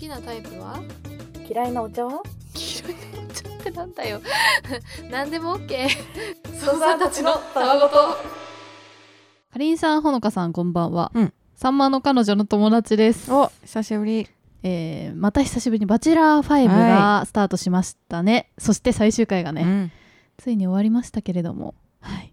きなタイプは？嫌いなお茶は？嫌いなお茶ってなんだよ。何でも OK ソザたちのたわごと。かりんさんほのかさんこんばんは、うん。さんまの彼女の友達です、お久しぶり。えーまた久しぶりにバチェラー5がスタートしましたね、そして最終回がね、ん。ついに終わりましたけれども、はい、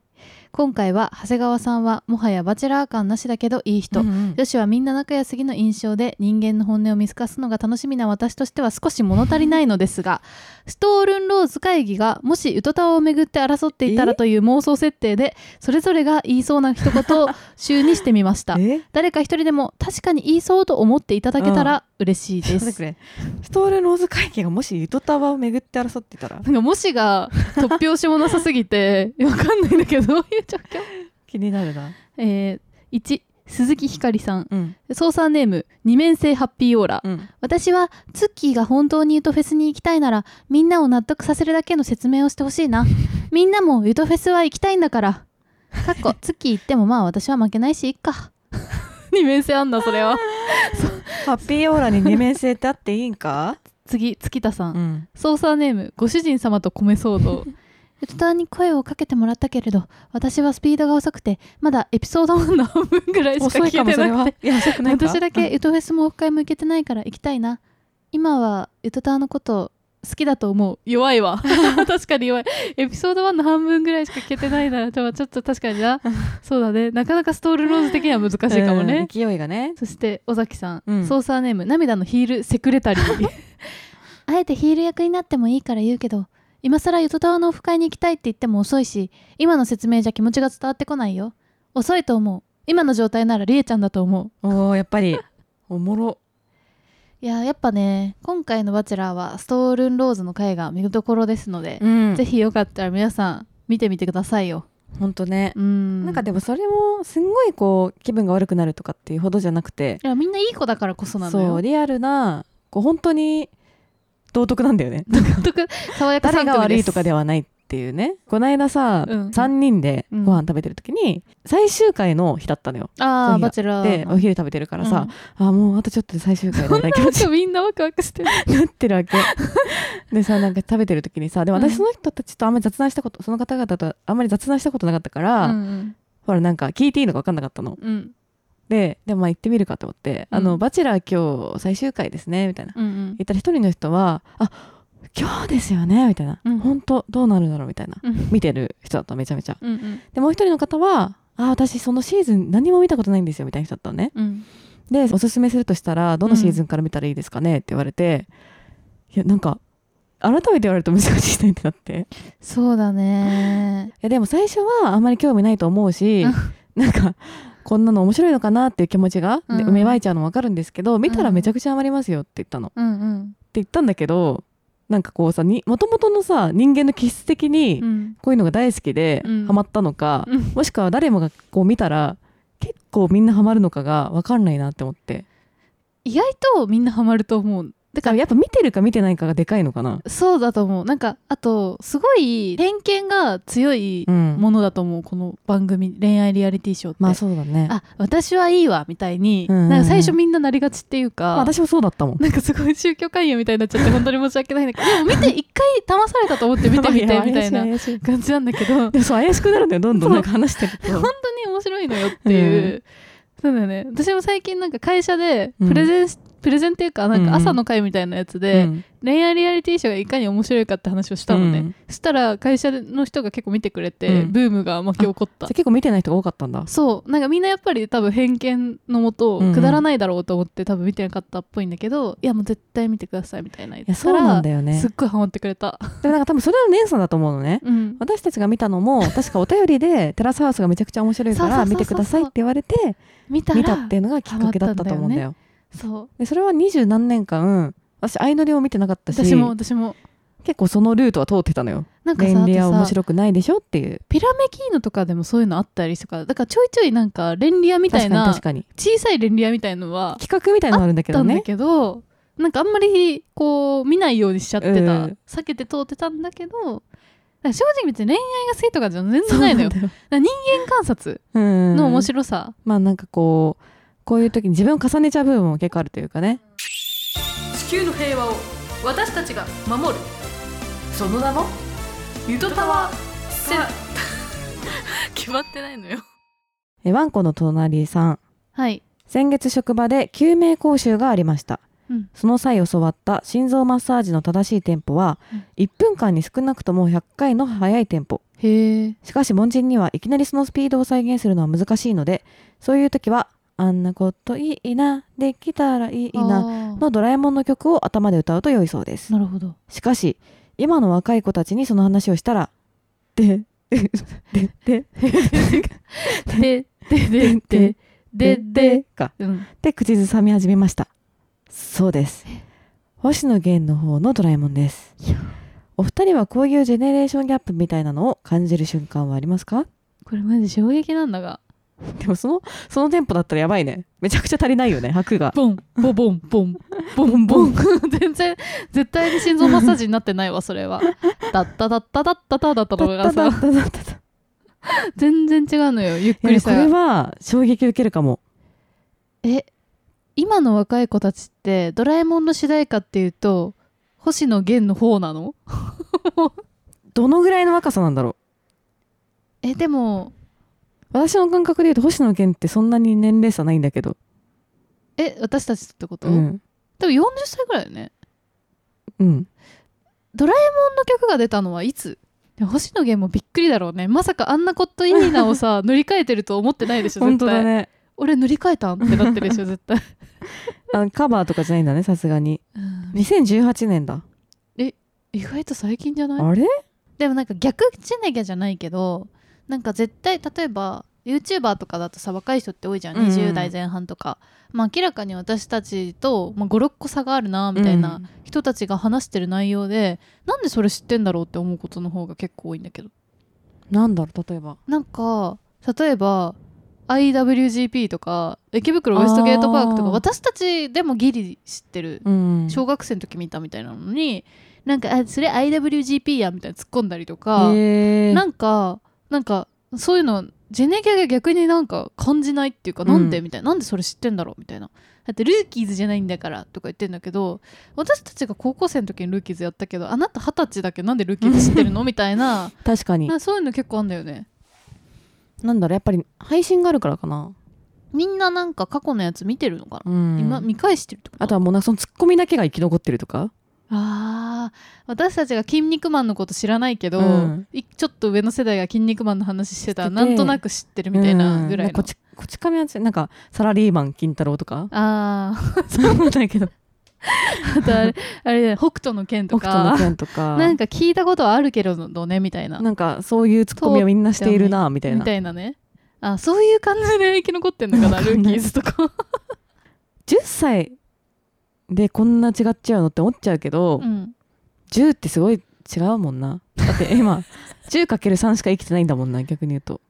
今回は長谷川さんはもはやバチェラー感なしだけどいい人、うんうん。女子はみんな仲良すぎの印象で人間の本音を見透かすのが楽しみな私としては少し物足りないのですが ストールンローズ会議がもしウトタワをめぐって争っていたらという妄想設定でそれぞれが言いそうな一言を 週にしてみました。え？誰か一人でも確かに言いそうと思っていただけたら嬉しいです。ストールローズ会計がもしゆとたわを巡って争ってたら？なんかもしが突拍子もなさすぎて わかんないんだけどどういう状況？気になるな。えー、1鈴木ひかりさん。うん。操作ネーム二面性ハッピーオーラ。うん。私はツッキーが本当にユトフェスに行きたいならみんなを納得させるだけの説明をしてほしいな。みんなもユトフェスは行きたいんだから。かっこツッキー行ってもまあ私は負けないしいっか。二面性あんだそれはハッピーオーラに二面性ってあっていいんか？次月田さん。ん。操作ネームご主人様と米騒動。ユトタワに声をかけてもらったけれど私はスピードが遅くてまだエピソード1の半分ぐらいしか遅いかも聞けてなくて。いや遅くないか。私だけユトフェスもオフ会も行けてないから行きたいな。今はユトタワのこと好きだと思う。弱いわ。確かに弱い。エピソード1の半分ぐらいしか聞けてないならちょっと確かにな。そうだね。なかなかストールローズ的には難しいかもね、うん勢いがねそして尾崎さん、うん。操作ネーム涙のヒールセクレタリー。あえてヒール役になってもいいから言うけど今更ゆとたわのオフ会に行きたいって言っても遅いし今の説明じゃ気持ちが伝わってこないよ。遅いと思う。今の状態ならりえちゃんだと思う。おーやっぱり。おもろいややっぱね今回の「バチェラー」はストールンローズの回が見どころですので、うん。ぜひよかったら皆さん見てみてくださいよ。ほんとね。うん。なんかでもそれもすんごいこう気分が悪くなるとかっていうほどじゃなくていやみんないい子だからこそなのよ。そうリアルなこう本当に道徳なんだよね。とか爽やか誰が悪いとかでははないっていうね。この間さ、うん。3人でご飯食べてる時に最終回の日だったのよ。ああバチェラーでお昼食べてるからさ、あもうあとちょっとで最終回なんだ気持ち。みんなワクワクしてる。に なってるわけ。でさなんか食べてる時にさでも私その人たちとあんまり雑談したことその方々とあんまり雑談したことなかったから、うんほらなんか聞いていいのか分かんなかったの。うんうん。ででもまあ行ってみるかと思って「あのうん。バチェラー今日最終回ですね」みたいな。うんうん。言ったら一人の人は「あ今日ですよね」みたいな。うん「本当どうなるだろう」みたいな。うん。見てる人だったのめちゃめちゃ。うんうん。でもう一人の方は「あ私そのシーズン何も見たことないんですよ」みたいな人だったのね。うん。でおすすめするとしたらどのシーズンから見たらいいですかねって言われていやなんか改めて言われると難しいねってなって。そうだね。いやでも最初はあんまり興味ないと思うしなんかこんなの面白いのかなっていう気持ちが、でうん。芽生えちゃうの分かるんですけど見たらめちゃくちゃハマりますよって言ったの。ってうん。うん言ったんだけどなんかこうさもともとのさ人間の気質的にうん。こういうのが大好きでうん。ハマったのか、うん。もしくは誰もがこう見たら結構みんなハマるのかが分かんないなって思って。意外とみんなハマると思うだかららやっぱ見てるか見てないかがでかいのかな。そうだと思う。なんかあとすごい偏見が強いうん。ものだと思うこの番組恋愛リアリティショーって、まあそうだね。あ私はいいわみたいに、うんうんうん。なんか最初みんななりがちっていうか、まあ私もそうだったもん。なんかすごい宗教勧誘みたいになっちゃって本当に申し訳ない。んだけどでも見て一回騙されたと思って見てみて みたいな感じなんだけど。本でそう怪しくなるんだよどんどん。なんか話してると。当に面白いのよっていう、そうだよね。私も最近なんか会社でプレゼンし、プレゼンっていうかなんか朝の会みたいなやつで、うん。恋愛リアリティショーがいかに面白いかって話をしたのね、うん。そしたら会社の人が結構見てくれて、うん。ブームが巻き起こった。結構見てない人が多かったんだ。そう。なんかみんなやっぱり多分偏見のもとくだらないだろうと思って多分見てなかったっぽいんだけど、いやもう絶対見てくださいみたいな言いやったらそうなんだよね。すっ。ごいハマってくれた、でもなんか多分それは姉さんだと思うのね。うん、私たちが見たのも 確かお便りでテラスハウスがめちゃくちゃ面白いから見てくださいって言われて見たら見たっていうのがきっかけだったと思うんだよ。そうでそれは二十何年間私相乗りを見てなかったし私も私も結構そのルートは通ってたのよ。なんかさ恋愛は面白くないでしょっていう。ピラメキーノとかでもそういうのあったりとかだからちょいちょいなんかレンリアみたいな確かに。小さいレンリアみたいのは企画みたいなのあるんだけあったんだどね。けど、なんかあんまりこう見ないようにしちゃってた、うん避けて通ってたんだけど正直別に恋愛が好きとかじゃ全然ないのよ人間観察うんの面白さ、まあなんかこうこういう時に自分を重ねちゃう部分も結構あるというかね。地球の平和を私たちが守る。その名も？ゆとたわセン 決まってないのよ。えワンコの隣さん。はい。先月職場で救命講習がありました、うん。その際教わった心臓マッサージの正しいテンポは、うん。1分間に少なくとも100回の速いテンポ。へえしかし凡人にはいきなりそのスピードを再現するのは難しいのでそういう時は「あんなこといいなできたらいいな」なのドラえもんの曲を頭で歌うと良いそうです。なるほど。しかし今の若い子たちにその話をしたら「で でででででででででかうんって口ずさみ始めましたそうです星野源の方のドラえもんですお二人はこういうジェネレーションギャップみたいなのを感じる瞬間はありますかこれマジ衝撃なんだが でもそのそのテンポだったらやばいね。めちゃくちゃ足りないよね拍が。ボンボボンボンボンボン。全然絶対に心臓マッサージになってないわそれは。ダッタダッタダッタタだったのがださだだだだだ全然違うのよゆっくりさ。これは衝撃受けるかも。え今の若い子たちってドラえもんの主題歌っていうと星野源の方なの？どのぐらいの若さなんだろえでもう私の感覚で言うと星野源ってそんなに年齢差ないんだけど。え私たちってこと、うん。でも40歳ぐらいよね。うん。この曲が出たのはいつ？でも星野源もびっくりだろうね。まさかあんなこといいなをさ 塗り替えてると思ってないでしょ本絶対。当だね。俺塗り替えたん？ってなってるでしょ 絶対、あのカバーとかじゃないんだねさすがに。うん。2018年だ。意外と最近じゃない？あれ？でもなんか逆じゃなきゃじゃないけどなんか絶対例えば YouTuber とかだとさ若い人って多いじゃん、うんうん20代前半とか、まあ、明らかに私たちと、まあ、56個差があるなみたいな人たちが話してる内容で、なんでそれ知ってんだろうって思うことの方が結構多いんだけど。なんだろう例えば。なんか例えば IWGP とか池袋ウエストゲートパークとか私たちでもギリ知ってるうん小学生の時見たみたいなのになんかあそれ IWGP やみたいな突っ込んだりとか、なんかなんかそういうのジェネギャが逆になんか感じないっていうか、うん。なんで？みたいな。なんでそれ知ってんだろう？みたいな。だってルーキーズじゃないんだからとか言ってんだけど私たちが高校生の時にルーキーズやったけどあなた二十歳だけどなんでルーキーズ知ってるの？みたいな。確かに。なそういうの結構あんだよね。なんだろう？やっぱり配信があるからかな、みんななんか過去のやつ見てるのかな、うん、今見返してると？あとはもうなんかそのツッコミだけが生き残ってるとか？あー私たちが「筋肉マン」のこと知らないけど、うん。いちょっと上の世代が「筋肉マン」の話してたなんとなく知ってるみたいなぐらいの、うん。こちこち亀はなんかサラリーマン金太郎とか？ああ そうだけど。あとあれあれ北斗の拳と北斗のか拳とか。なんか聞いたことはあるけれどねみたいな。なんかそういうツッコミをみんなしているなみたいな。みたいなね。あそういう感じで生き残ってんのかなルーキーズとか。10歳でこんな違っちゃうのって思っちゃうけど、うん。10ってすごい違うもんな。だって 今 10×3 しか生きてないんだもんな逆に言うと。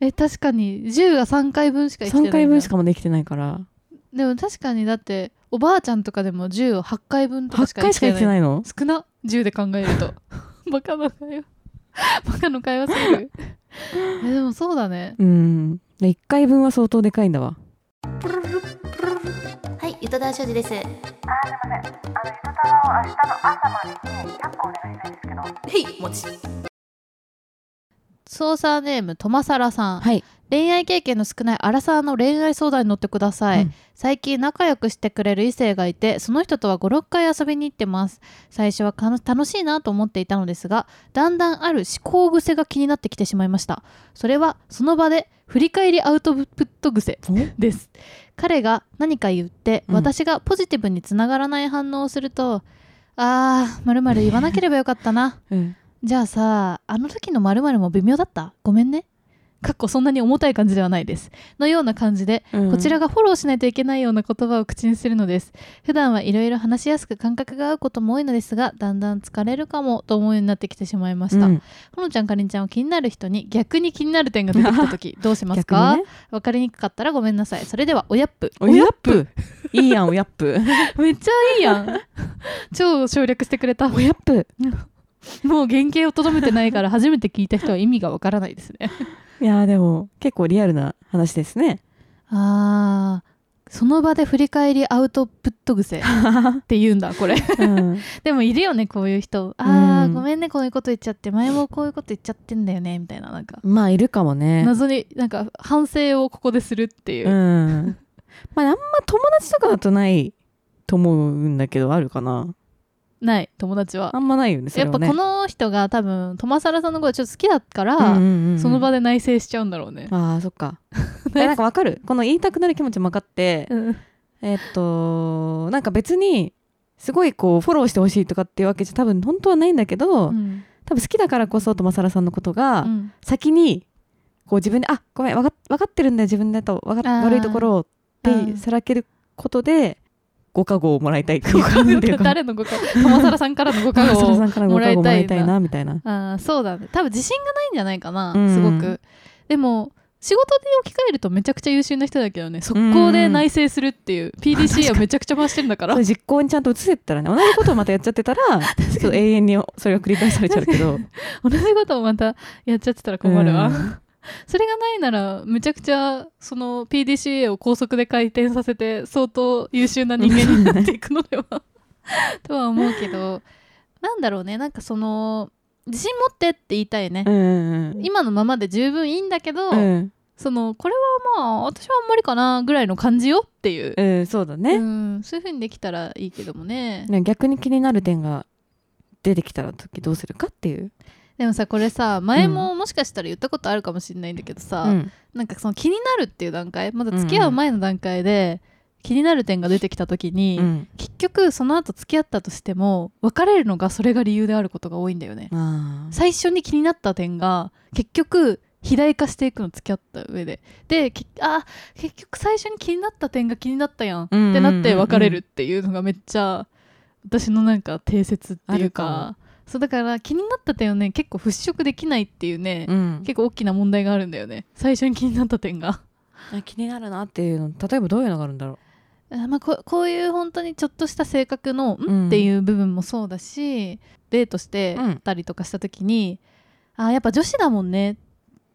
え確かに。10が3回分しか生きてないん3だ回分しかまだ生きてないから。でも確かにだっておばあちゃんとかでも10を8回分とかし8か回しか生きていないの？少な？10で考えると。バカの会話。バカの会話すぎる。えでもそうだね。うん。1回分は相当でかいんだわ。はいゆとだしょじです。あーすいません。あのゆとたわを明日の朝までに100個お願いしたいんですけど。へいもち。操作ネームトマサラさん、はい。恋愛経験の少ないアラサーの恋愛相談に乗ってください、うん。最近仲良くしてくれる異性がいてその人とは56回遊びに行ってます。最初は楽しいなと思っていたのですがだんだんある思考癖が気になってきてしまいました。それはその場で振り返りアウトプット癖です彼が何か言って、うん。私がポジティブにつながらない反応をするとあーまるまる言わなければよかったな。うん。じゃあさあの時のまるも微妙だった？ごめんねかっこそんなに重たい感じではないです。のような感じで、うん。こちらがフォローしないといけないような言葉を口にするのです。普段はいろいろ話しやすく感覚が合うことも多いのですがだんだん疲れるかもと思うようになってきてしまいました、うん。ほのちゃんかりんちゃんは気になる人に逆に気になる点が出てきた時どうします 逆かね。かりにくかったらごめんなさい。それではおやっぷ。おやっぷ。いいやんおやっぷ。めっちゃいいやん。超省略してくれた。おやっぷ。もう原型をとどめてないから初めて聞いた人は意味がわからないですねいやーでも結構リアルな話ですね。あーその場で振り返りアウトプット癖 って言うんだこれ。うん。でもいるよねこういう人。あー、うんごめんねこういうこと言っちゃって前もこういうこと言っちゃってんだよねみたいななんか。まあいるかもね。謎になんか反省をここでするっていう。う、ん。まああんま友達とかだとないと思うんだけどあるかなない友達は。あんまないよねね。やっぱこの人が多分トマサラさんのことちょっと好きだから、うんうんうんうん。その場で内省しちゃうんだろうね、ああそっか。えなんかわかる？この言いたくなる気持ちも分かってうんえっとなんか別にすごいこうフォローしてほしいとかっていうわけじゃ多分本当はないんだけど、うん。多分好きだからこそとまさんのことがうん。先にこう自分で「あごめん分か分かってるんだよ自分だとわか悪いところを」っうんてさらけることでご加護をもらいたいっていうかなんていうか誰のご加護をさんからのご加護をもらいたいな。みたいな。あーそうだね。多分自信がないんじゃないかな、うん。すごく。でも仕事で置き換えるとめちゃくちゃ優秀な人だけどね速攻で内省するっていう、PDCA をめちゃくちゃ回してるんだから。実行にちゃんと移せたらね同じことをまたやっちゃってたらちょっと永遠にそれが繰り返されちゃうけど。同じことをまたやっちゃってたら困るわ、うんそれがないならめちゃくちゃその PDCA を高速で回転させて相当優秀な人間になっていくのでは とは思うけどなんだろうね。なんかその自信持ってって言いたいね、うんうん今のままで十分いいんだけど、うん。そのこれはまあ私はあんまりかなぐらいの感じよっていう、うんそうだね、うん、そういう風にできたらいいけどもね。ね逆に気になる点が出てきた時どうするかっていう、でもさこれさ前ももしかしたら言ったことあるかもしれないんだけどさ、うん。なんかその気になるっていう段階まだ付き合う前の段階で気になる点が出てきた時に、うん。結局その後付き合ったとしても別れるのがそれが理由であることが多いんだよね。最初に気になった点が結局肥大化していくの付き合った上で。できあ結局最初に気になった点が気になったやんってなって別れるっていうのがめっちゃ私のなんか定説っていうかそうだから気になった点をね結構払拭できないっていうね、うん。結構大きな問題があるんだよね。最初に気になった点が。あ気になるなっていうの例えばどういうのがあるんだろあまあ、ここういう本当にちょっとした性格の「うん？ん」っていう部分もそうだし、デートしてうん。たりとかした時に「あやっぱ女子だもんね」っ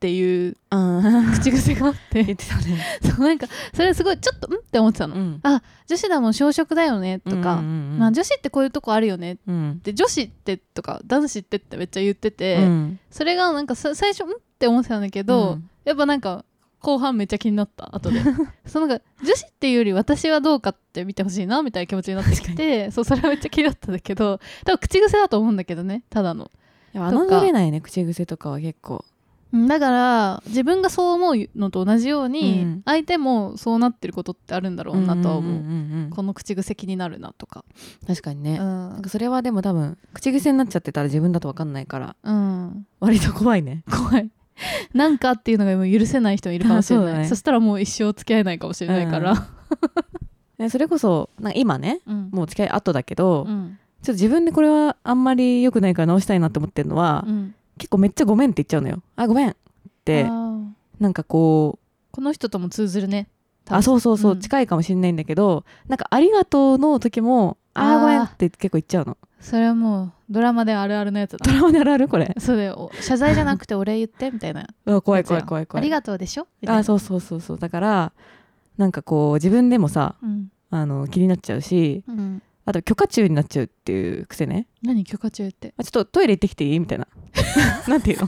ていううあ 口癖があっ言てってたね。そうなんかそれすごいちょっと「ん?」って思ってたの、ん。女子だもん小食だよね。とか、うんまあ、女子ってこういうとこあるよね。うん。で女子ってとか男子ってってめっちゃ言ってて、うん。それがなんかさ最初「ん?」って思ってたんだけど、うん。やっぱなんか後半めっちゃ気になった後で。その女子っていうより私はどうかって見てほしいなみたいな気持ちになってきてそうそれはめっちゃ気になったんだけど多分口癖だと思うんだけどねただの。いや侮れないね口癖とかは結構。うんだから自分がそう思うのと同じように、うん。相手もそうなってることってあるんだろうなとは思う,、んんんんこの口癖気になるなとか。確かにね、うん。なんかそれはでも多分口癖になっちゃってたら自分だと分かんないからうん。割と怖いね。怖い。なんかっていうのがもう許せない人もいるかもしれない。そ,、ね。したらもう一生付き合えないかもしれないから、え それこそなんか今ねうん。もう付き合い後だけど、うん。ちょっと自分でこれはあんまり良くないから直したいなって思ってるのは、うん結構めっちゃごめんって言っちゃうのよ。あごめん。ってなんかこうこの人とも通ずるね。あそうそうそう、うん。近いかもしれないんだけどなんかありがとうの時もあごめんって結構言っちゃうの。それはもうドラマであるあるのやつだ。ドラマであるあるこれ。そうだよ。謝罪じゃなくてお礼言ってみたいな。怖い怖い怖い怖い。ありがとうでしょ？みたいな。あそうそうそうそう。だからなんかこう自分でもさうん、あの気になっちゃうしうん、あと許可中になっちゃうっていう癖ね。何許可中って？あちょっとトイレ行ってきていい？みたいな。なんていうの？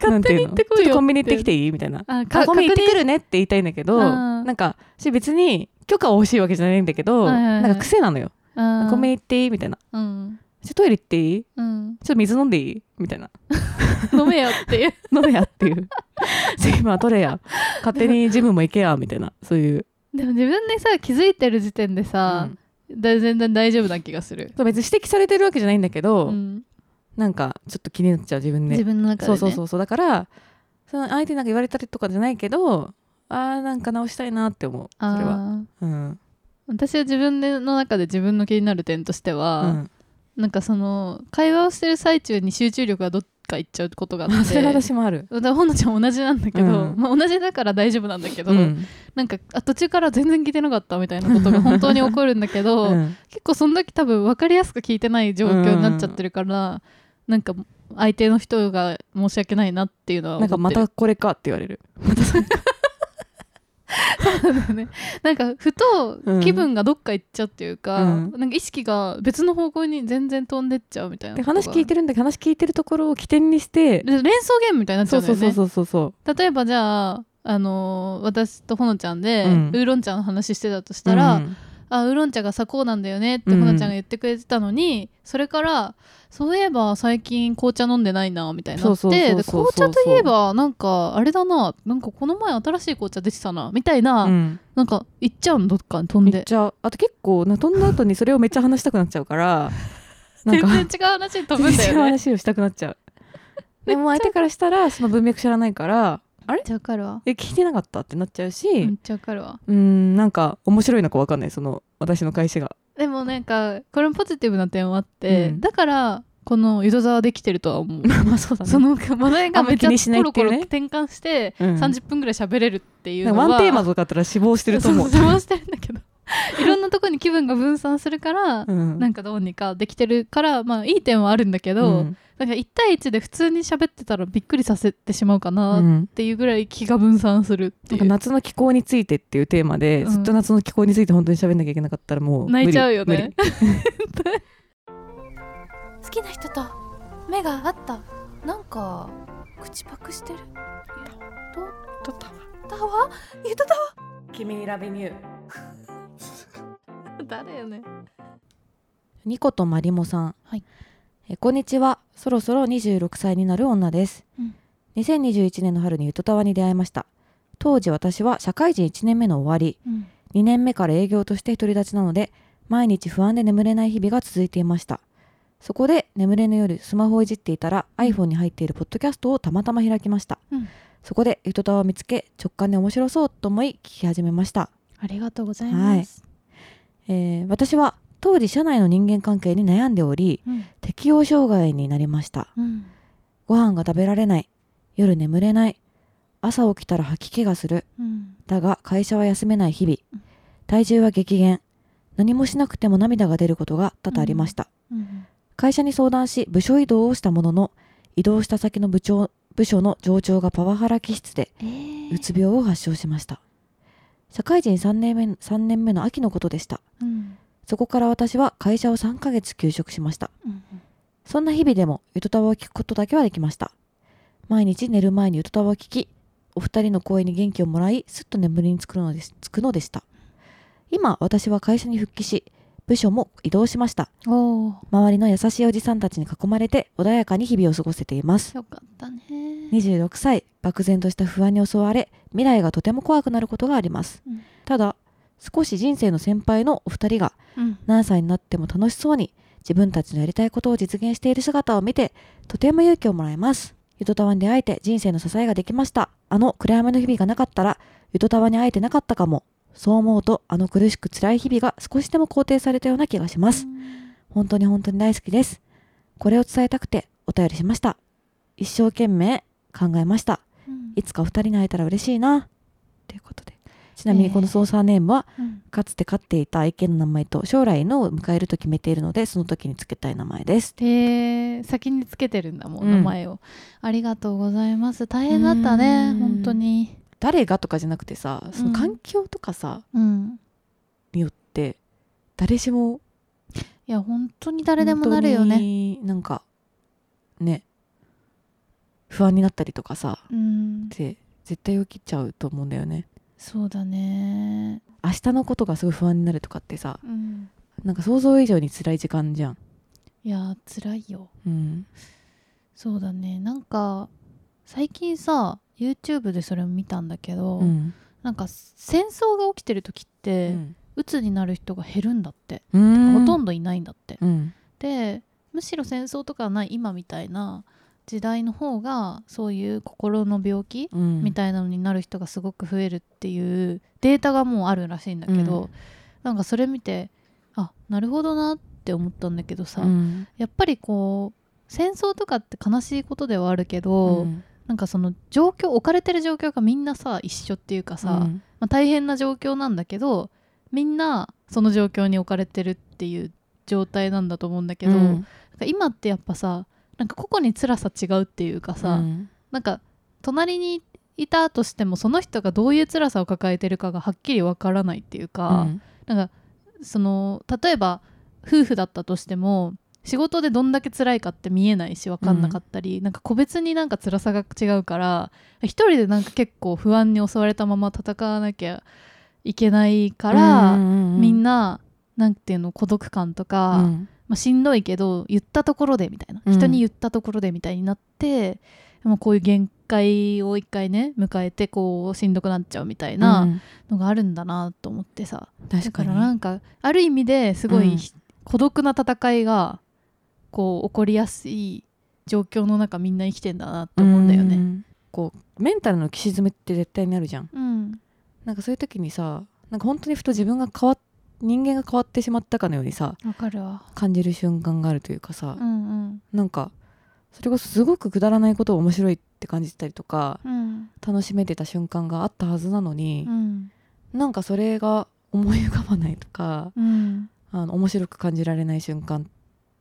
勝手に行ってこいよコンビニ行ってきていい？みたいな。コンビニ行ってくるるねって言いたいんだけどなんか私別に許可を欲しいわけじゃないんだけど、はいはいはい。なんか癖なのよ。コンビニ行っていい？みたいな。うん。ちょトイレ行っていい？ちうん。ょっと水飲んでいい？みたいな 飲めよっていう。飲めやっていう。次は取れや。勝手にジムも行けや。みたいな。そういう、でも自分でさ気づいてる時点でさ、だ全然大丈夫な気がする、そう別に指摘されてるわけじゃないんだけど、うん、なんかちょっと気になっちゃう自分で。自分の中で、ね、そうそうそうだからその相手になんか言われたりとかじゃないけどあーなんか直したいなって思う。それは。あー。うん。私は自分での中で自分の気になる点としては、うん。なんかその会話をしてる最中に集中力がどっか行っちゃうことがあって。それは私もある。だからほのちゃんも同じなんだけど、うん。まあ、同じだから大丈夫なんだけど、うん。なんかあ途中から全然聞いてなかったみたいなことが本当に起こるんだけど、うん。結構その時多分分かりやすく聞いてない状況になっちゃってるから、なんか相手の人が申し訳ないなっていうのはなんかまたこれかって言われる。またそれかそうだね。なんかふとうん気分がどっか行っちゃうっていうか、うん。なんか意識が別の方向に全然飛んでっちゃうみたいなで話聞いてるんだけど話聞いてるところを起点にしてで連想ゲームみたいになっちゃそううんそうだよねそうそうそうそう。例えばじゃああのー私とほのちゃんで、うん。ウーロン茶の話してたとしたら、うんあウーロン茶がさこうなんだよねってうんほのちゃんが言ってくれてたのに、それからそういえば最近紅茶飲んでないなみたいになって紅茶といえばなんかあれだななんかこの前新しい紅茶出てたなみたいな、うん。なんか行っちゃうのどっかに飛んで。あと結構な飛んだ後にそれをめっちゃ話したくなっちゃうから なんか全然違う話に飛ぶんだ違うよね話をしたくなっちゃう。でも相手からしたらその文脈知らないからめっちゃわかるわ。え聞いてなかったってなっちゃうし、めっちゃわかるわ。うーんなんか面白いのか分かんないその私の返しが。でもなんかこれもポジティブな点はあって、うん。だからこの井戸沢できてるとは思う。まあそうだね。その話題がめっちゃコロコロ転換してうん。30分ぐらい喋れるっていうのは、ワンテーマとかあったら死亡してると思う。そうそうしてるんだけど いろんなとこに気分が分散するから、うん。なんかどうにかできてるからまあいい点はあるんだけど、うん。なんか1対1で普通に喋ってたらびっくりさせてしまうかうなっんていうぐらい気が分散するっていう、なんか夏の気候についてっていうテーマで、うん。ずっと夏の気候について本当に喋んなきゃいけなかったらもう泣いちゃうよね。好きな人と目が合った。なんか口パクしてる。無理とっただわ。ゆとだわ。君にラベニュー 誰よねニコとマリモさん、はい。えこんにちは。そろそろ26歳になる女です、うん。2021年の春にゆとたわに出会いました。当時私は社会人1年目の終わり。うん。2年目から営業として独り立ちなので毎日不安で眠れない日々が続いていました。そこで眠れぬ夜スマホをいじっていたら iPhone に入っているポッドキャストをたまたま開きました、うん。そこでゆとたわを見つけ直感で面白そうと思い聞き始めましたありがとうございます、えー私は当時社内の人間関係に悩んでおりうん。適応障害になりました。うん。ご飯が食べられない。夜眠れない。朝起きたら吐き気がする。うん。だが会社は休めない日々。うん。体重は激減。何もしなくても涙が出ることが多々ありました、うん。会社に相談し部署移動をしたものの移動した先の部長部署の上長がパワハラ気質でえー。うつ病を発症しました社会人3年目3年目の秋のことでした。うん。そこから私は会社を3ヶ月休職しました。うんそんな日々でもゆとたわを聞くことだけはできました。毎日寝る前にゆとたわを聞きお二人の声に元気をもらいすっと眠りにつくのですつくのでした。今私は会社に復帰し部署も移動しました。周りの優しいおじさんたちに囲まれて穏やかに日々を過ごせています。よかったね。26歳漠然とした不安に襲われ未来がとても怖くなることがあります、うん。ただ少し人生の先輩のお二人がうん。何歳になっても楽しそうに自分たちのやりたいことを実現している姿を見てとても勇気をもらえます。ゆとたわに出会えて人生の支えができました。あの暗闇の日々がなかったらゆとたわに会えてなかったかもそう思うとあの苦しく辛い日々が少しでも肯定されたような気がします。本当に本当に大好きです。これを伝えたくてお便りしました。一生懸命考えました。うん。いつかお二人に会えたら嬉しいな。ということで。ちなみにこの操作ネームはうん。かつて飼っていた愛犬の名前と将来のを迎えると決めているのでその時につけたい名前です。で先につけてるんだもん、うん。名前を。ありがとうございます。大変だったねうん。本当に誰がとかじゃなくてさその環境とかさ、うん。によって誰しもいや本当に誰でもなるよね。ねなんかね不安になったりとかさうん。って絶対起きちゃうと思うんだよね。そうだね。明日のことがすごい不安になるとかってさうん。なんか想像以上に辛い時間じゃんいや辛いようんそうだねなんか最近さ YouTube でそれを見たんだけど、うん。なんか戦争が起きてる時っうて、ん。鬱になる人が減るんだって、うん。ほとんどいないんだって、うん。でむしろ戦争とかはない今みたいな時代の方がそういう心の病気うん。みたいなのになる人がすごく増えるっていうデータがもうあるらしいんだけど、うん。なんかそれ見てあなるほどなって思ったんだけどさ、うん。やっぱりこう戦争とかって悲しいことではあるけど、うんなんかその状況置かれてる状況がみんなさ一緒っていうかさ、うん。まあ、大変な状況なんだけどみんなその状況に置かれてるっていう状態なんだと思うんだけど、うん。なんか今ってやっぱさなんか個々に辛さ違うっていうかさ、うん。なんか隣にいたとしてもその人がどういう辛さを抱えてるかがはっきりわからないっていうか、うん。なんかその例えば夫婦だったとしても仕事でどんだけ辛いかって見えないし分かんなかったり、なんか個別になんか辛さが違うから一人でなんか結構不安に襲われたまま戦わなきゃいけないから、みんな、ななんていうの孤独感とか、うん。まあ、しんどいけど言ったところでみたいな、うん。人に言ったところでみたいになってもうこういう限界を一回ね迎えてこうしんどくなっちゃうみたいなうん。のがあるんだなと思ってさ、だからになんかある意味ですごい、うん。孤独な戦いがこう起こりやすい状況の中みんな生きてんだなと思うんだよね。ん。こうメンタルのきめって絶対にあるじゃん。うん。なんかそういう時にさなんか本当にふと自分が変わっ人間が変わってしまったかのようにさわかるわ。感じる瞬間があるというかさ、うんなんかそれこそすごくくだらないことを面白いって感じてたりとかうん。うん楽しめてた瞬間があったはずなのにう、ん。なんかそれが思い浮かばないとかうん。あの面白く感じられない瞬間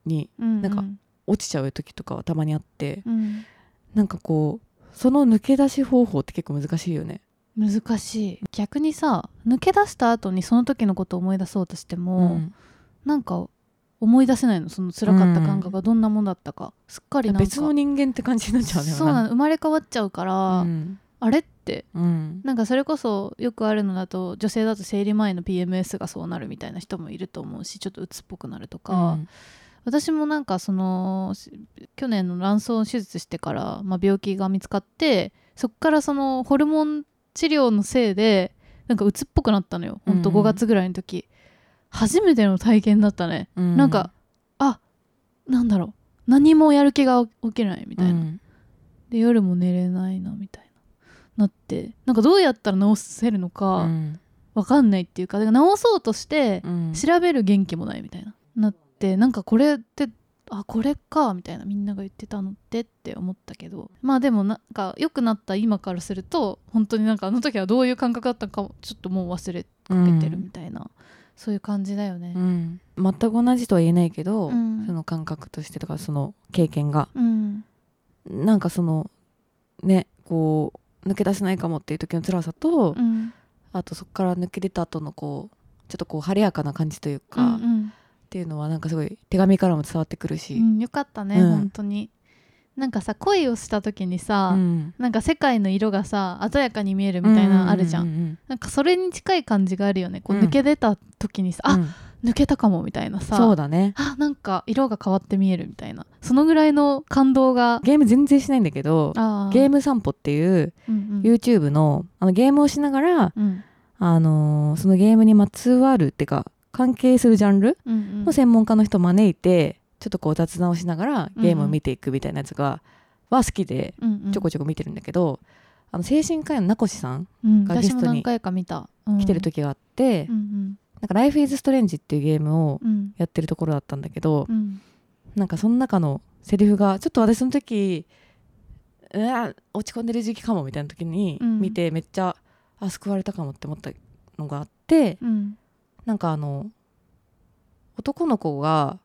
にうんなんか落ちちゃう時とかはたまにあってうん。なんかこうその抜け出し方法って結構難しいよね。難しい。逆にさ抜け出した後にその時のことを思い出そうとしても、うん。なんか思い出せないの？その辛かった感覚がどんなもんだったか、すっかりなんか別の人間って感じになっちゃうねそうなの。生まれ変わっちゃうから、うん。あれってうん。なんかそれこそよくあるのだと女性だと生理前の PMS がそうなるみたいな人もいると思うしちょっと鬱っぽくなるとか、私もなんかそのし去年の卵巣手術してから、まあ、病気が見つかってそっからそのホルモン治療のせいでなんか鬱っぽくなったのよ。ほんとうん。うん5月ぐらいの時、初めての体験だったね、うん。なんかあなんだろう。何もやる気が起きないみたいな、うん。で夜も寝れないなみたいな。なってなんかどうやったら治せるのうかん。わかんないっていうかだから治そうとしてうん。調べる元気もないみたいな。なってなんかこれってあこれかみたいなみんなが言ってたのってって思ったけどまあでもなんか良くなった今からすると本当になんかあの時はどういう感覚だったかもちょっともう忘れかけてるみたいな、そういう感じだよね。う。ん。全く同じとは言えないけど、うん。その感覚としてとかその経験が。うん。なんかそのねこう抜け出せないかもっていう時の辛さと、うん。あとそこから抜け出た後のこうちょっとこう晴れやかな感じというか、っうんていうのはなんかすごい手紙からも伝わってくるし、うん、よかったね、うん。本当に。なんかさ恋をした時にさ、うん。なんか世界の色がさ鮮やかに見えるみたいなのあるじゃん,、ううなんかそれに近い感じがあるよね。こううん。抜け出た時にさ、あうん。うん抜けたかもみたいなさ。そうだね。あなんか色が変わって見えるみたいな。そのぐらいの感動が。ゲーム全然しないんだけどあゲーム散歩っていうム、うんうん。YouTube のあのゲームをしながら、うん。あのーそのゲームにまつわるってか関係するジャンルうんうん。の専門家の人を招いてちょっとこう雑談をしながらゲームを見ていくみたいなやつが、は好きでうんうん。ちょこちょこ見てるんだけど、あの精神科医の名越さんがゲストに来てる時があって、うんなんか「Life is Strange」っていうゲームをうん。うんやってるところだったんだけど、うん。なんかその中のセリフがちょっと私その時うわ落ち込んでる時期かもみたいな時にうん。見てめっちゃ、あ救われたかもって思ったのがあってうんなんかあの男の子が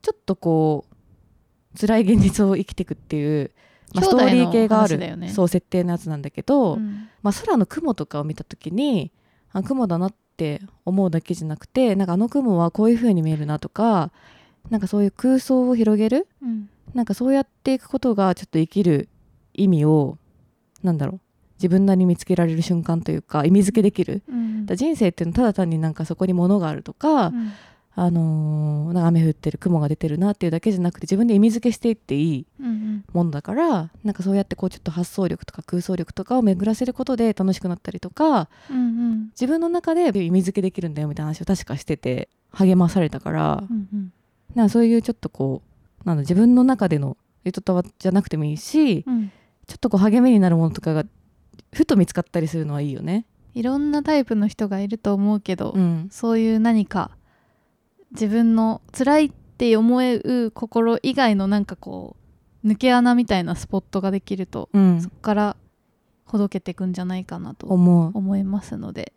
ちょっとこう辛い現実を生きていくっていう、まあ、ストーリー系がある、ね。そう設定のやつなんだけど、うん。まあ、空の雲とかを見た時にあ雲だなって思うだけじゃなくてなんかあの雲はこういう風に見えるなとかなんかそういう空想を広げるうん。なんかそうやっていくことがちょっと生きる意味をなんだろう自分なりに見つけられる瞬間というか意味付けできる。うん。だ人生っていうのはただ単になんかそこに物があるとか、うん。あのーなんか雨降ってる雲が出てるなっていうだけじゃなくて自分で意味付けしていっていいうんものだからなんかそうやってこうちょっと発想力とか空想力とかを巡らせることで楽しくなったりとかうんうん。自分の中で意味付けできるんだよみたいな話を確かしてて励まされたからうんうん。なんかそういうちょっとこうなんだ自分の中でのゆとたわじゃなくてもいいしうん。ちょっとこう励みになるものとかがふと見つかったりするのはいいよね。いろんなタイプの人がいると思うけど、うん、そういう何か自分の辛いって思える心以外のなんかこう抜け穴みたいなスポットができると、うん。そこからほどけていくんじゃないかなと思う。思いますので。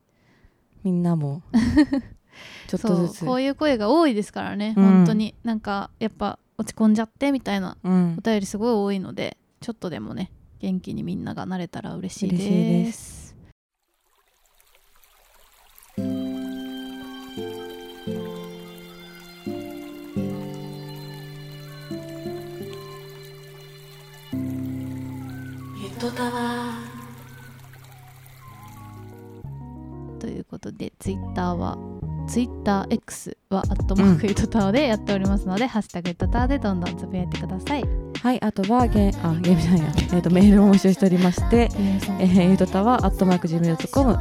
みんなも。ちょっとずつ。そうこういう声が多いですからね、うん。本当に。なんかやっぱ落ち込んじゃってみたいなうん。お便りすごい多いのでちょっとでもね元気にみんながなれたら嬉しいです。とたわということでツイッターはツイッター X はアットマークゆとたわでやっておりますので、ハッシュタグゆとたわでどんどんつぶやいてください。はいあとはゲあゲームじゃないや、えー、とメールも募集しておりましてえー、ゆとたわ、アットマーク Gmail.com、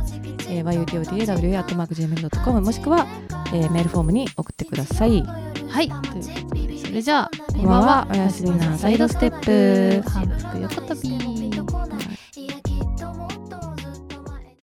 えー、yutotawa、アットマーク Gmail.com、もしくは、えーメールフォームに送ってください。はい、ということでそれじゃあこんばんはおやすみなさいドステップ。反復横跳び